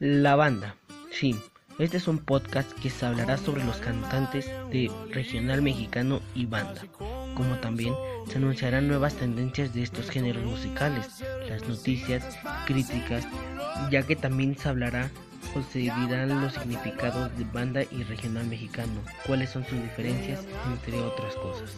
La banda, sí, este es un podcast que se hablará sobre los cantantes de regional mexicano y banda, como también se anunciarán nuevas tendencias de estos géneros musicales, las noticias, críticas, ya que también se hablará o se dirán los significados de banda y regional mexicano, cuáles son sus diferencias, entre otras cosas.